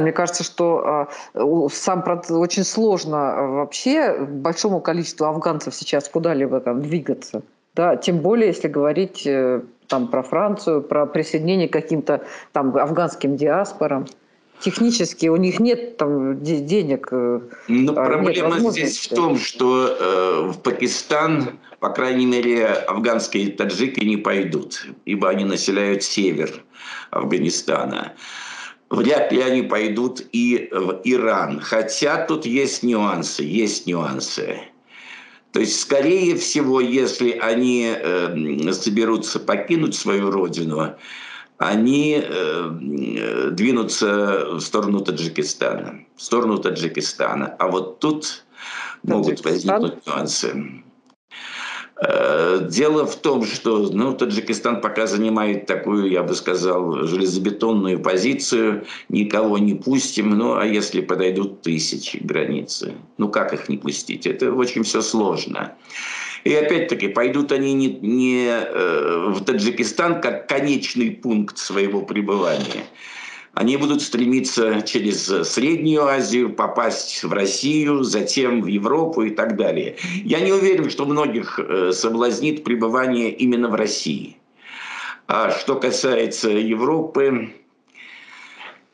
Мне кажется, что э, сам очень сложно э, вообще большому количеству афганцев сейчас куда-либо там двигаться. Да, тем более, если говорить э, там про Францию, про присоединение к каким-то там афганским диаспорам. Технически у них нет там денег. Э, Но а, проблема здесь в том, что э, в Пакистан, по крайней мере, афганские таджики не пойдут, ибо они населяют север Афганистана. Вряд ли они пойдут и в Иран. Хотя тут есть нюансы, есть нюансы. То есть, скорее всего, если они э, соберутся покинуть свою родину, они э, двинутся в сторону Таджикистана. В сторону Таджикистана. А вот тут могут возникнуть нюансы. Э, дело в том, что ну, Таджикистан пока занимает такую, я бы сказал, железобетонную позицию. Никого не пустим. Ну, а если подойдут тысячи границы? Ну, как их не пустить? Это очень все сложно. И опять-таки, пойдут они не, не э, в Таджикистан как конечный пункт своего пребывания – они будут стремиться через Среднюю Азию попасть в Россию, затем в Европу и так далее. Я не уверен, что многих э, соблазнит пребывание именно в России. А что касается Европы,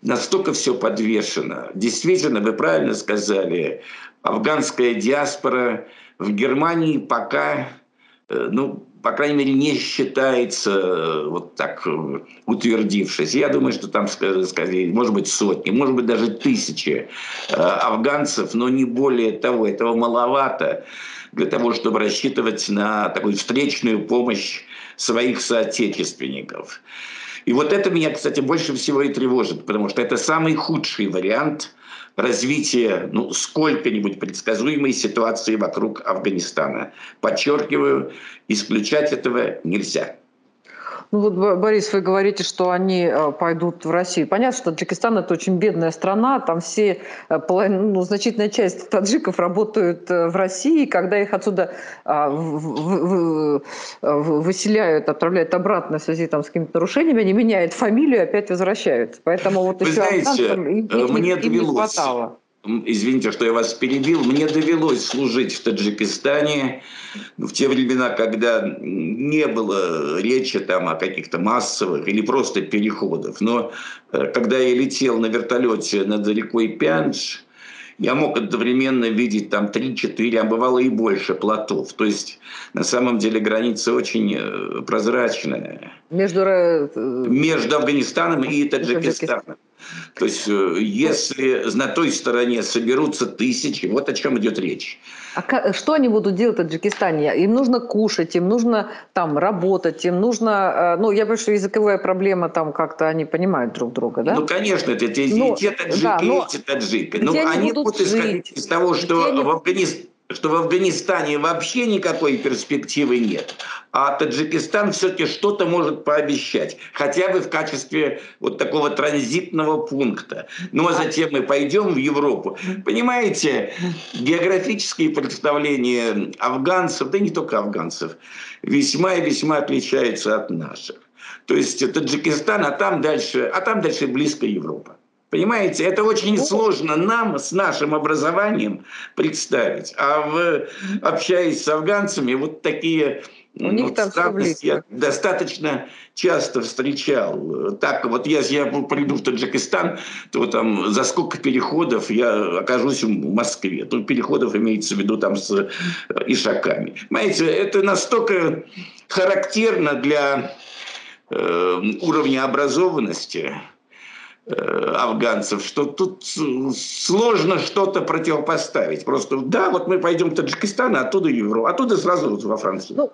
настолько все подвешено. Действительно, вы правильно сказали, афганская диаспора в Германии пока, э, ну, по крайней мере, не считается э, вот так э, утвердившись. Я думаю, что там, скорее, может быть, сотни, может быть, даже тысячи э, афганцев, но не более того. Этого маловато для того, чтобы рассчитывать на такую встречную помощь своих соотечественников. И вот это меня, кстати, больше всего и тревожит, потому что это самый худший вариант развития ну, сколько-нибудь предсказуемой ситуации вокруг Афганистана. Подчеркиваю, исключать этого нельзя. Ну вот, Борис, вы говорите, что они э, пойдут в Россию. Понятно, что Таджикистан – это очень бедная страна, там все, э, ну, значительная часть таджиков работают э, в России, когда их отсюда а, выселяют, отправляют обратно в связи там, с какими-то нарушениями, они меняют фамилию и опять возвращаются. Поэтому вот вы еще знаете, им, мне им не хватало извините, что я вас перебил, мне довелось служить в Таджикистане в те времена, когда не было речи там о каких-то массовых или просто переходах. Но э, когда я летел на вертолете над рекой Пянш, я мог одновременно видеть там 3-4, а бывало и больше плотов. То есть на самом деле граница очень э, прозрачная. Между, э, Между Афганистаном и Таджикистаном. То есть, э, если на той стороне соберутся тысячи, вот о чем идет речь. А что они будут делать в Таджикистане? Им нужно кушать, им нужно там работать, им нужно... Э, ну, я понимаю, что языковая проблема там как-то они понимают друг друга, да? Ну, конечно, это те, ну, те таджики, да, но эти таджики. Но они, они будут исходить из того, что в Афганистане что в Афганистане вообще никакой перспективы нет, а Таджикистан все-таки что-то может пообещать, хотя бы в качестве вот такого транзитного пункта. Ну а затем мы пойдем в Европу. Понимаете, географические представления афганцев, да не только афганцев, весьма и весьма отличаются от наших. То есть Таджикистан, а там дальше, а там дальше близко Европа. Понимаете, это очень ну, сложно нам с нашим образованием представить. А в, общаясь с афганцами, вот такие у них вот там я достаточно часто встречал. Так вот, если я приду в Таджикистан, то там за сколько переходов я окажусь в Москве. Тут переходов имеется в виду там с э, ишаками. Понимаете, это настолько характерно для э, уровня образованности, афганцев, что тут сложно что-то противопоставить. Просто, да, вот мы пойдем в Таджикистан, а оттуда Европу, оттуда сразу во Францию. Ну,